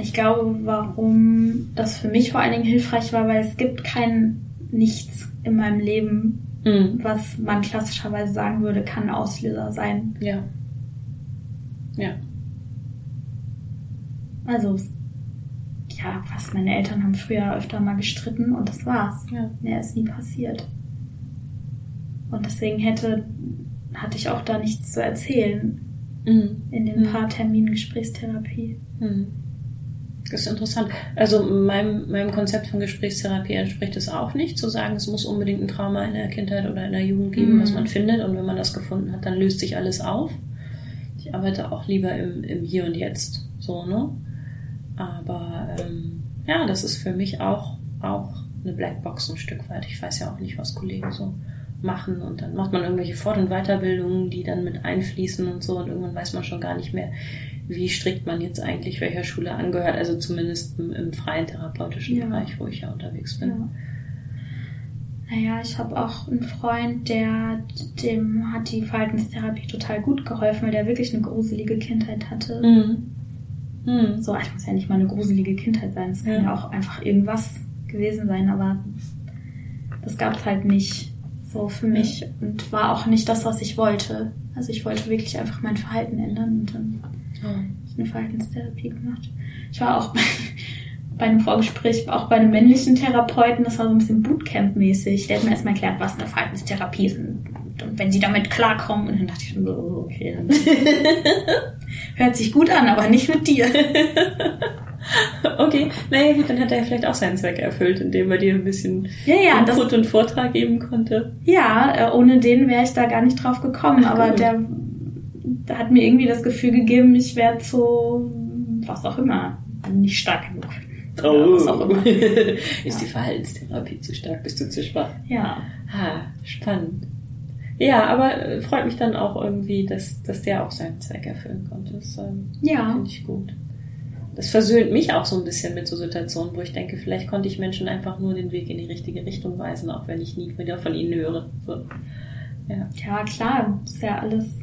ich glaube, warum das für mich vor allen Dingen hilfreich war, weil es gibt kein Nichts in meinem Leben, Mhm. was man klassischerweise sagen würde, kann Auslöser sein. Ja. Ja. Also, ja, was meine Eltern haben früher öfter mal gestritten und das war's. Ja. Mehr ist nie passiert. Und deswegen hätte, hatte ich auch da nichts zu erzählen Mhm. in den Mhm. paar Terminen Gesprächstherapie. Mhm. Das ist interessant. Also meinem, meinem Konzept von Gesprächstherapie entspricht es auch nicht, zu sagen, es muss unbedingt ein Trauma in der Kindheit oder in der Jugend geben, Mhm. was man findet. Und wenn man das gefunden hat, dann löst sich alles auf. Ich arbeite auch lieber im, im Hier und Jetzt. So, ne? Aber ähm, ja, das ist für mich auch, auch eine Blackbox ein Stück weit. Ich weiß ja auch nicht, was Kollegen so machen und dann macht man irgendwelche Fort- und Weiterbildungen, die dann mit einfließen und so und irgendwann weiß man schon gar nicht mehr, wie strikt man jetzt eigentlich welcher Schule angehört, also zumindest im, im freien therapeutischen Ja. Bereich, wo ich ja unterwegs bin. Ja. Naja, ich habe auch einen Freund, der dem hat die Verhaltenstherapie total gut geholfen, weil der wirklich eine gruselige Kindheit hatte. Mhm. Mhm. So, es muss ja nicht mal eine gruselige Kindheit sein. Es kann Ja. auch einfach irgendwas gewesen sein, aber das gab es halt nicht so für mich und war auch nicht das, was ich wollte. Also ich wollte wirklich einfach mein Verhalten ändern und dann habe ich eine Verhaltenstherapie gemacht. Ich war auch [LAUGHS] bei, bei einem Vorgespräch, auch bei einem männlichen Therapeuten, das war so ein bisschen Bootcamp-mäßig. Der hat mir erstmal erklärt, was eine Verhaltenstherapie ist und, und wenn sie damit klarkommen. Und dann dachte ich schon so, oh, okay. Dann [LAUGHS] hört sich gut an, aber nicht mit dir. [LAUGHS] Okay, naja gut, dann hat er vielleicht auch seinen Zweck erfüllt, indem er dir ein bisschen Ja, ja, Input und Vortrag geben konnte. ja, äh, ohne den wäre ich da gar nicht drauf gekommen. Ach, aber gut. der, der hat mir irgendwie das Gefühl gegeben, ich wäre zu, was auch immer, nicht stark genug. Ja, was auch immer. [LAUGHS] Ist die Verhaltenstherapie zu stark? Bist du zu schwach? Ja, Ha, spannend. Ja, aber äh, freut mich dann auch irgendwie, dass, dass der auch seinen Zweck erfüllen konnte. Das ähm, ja. finde ich gut. Das versöhnt mich auch so ein bisschen mit so Situationen, wo ich denke, vielleicht konnte ich Menschen einfach nur den Weg in die richtige Richtung weisen, auch wenn ich nie wieder von ihnen höre. So. Ja. Ja, klar, ist ja alles,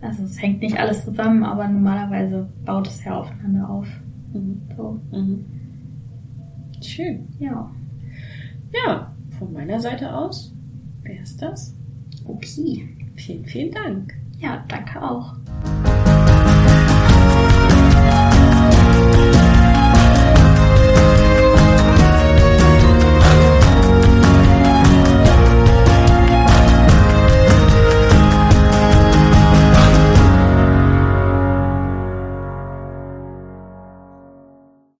also es hängt nicht alles zusammen, aber normalerweise baut es ja aufeinander auf. Mhm. So, Mhm. Schön. ja. Ja, von meiner Seite aus wäre es das. Okay. Vielen, vielen Dank. Ja, danke auch.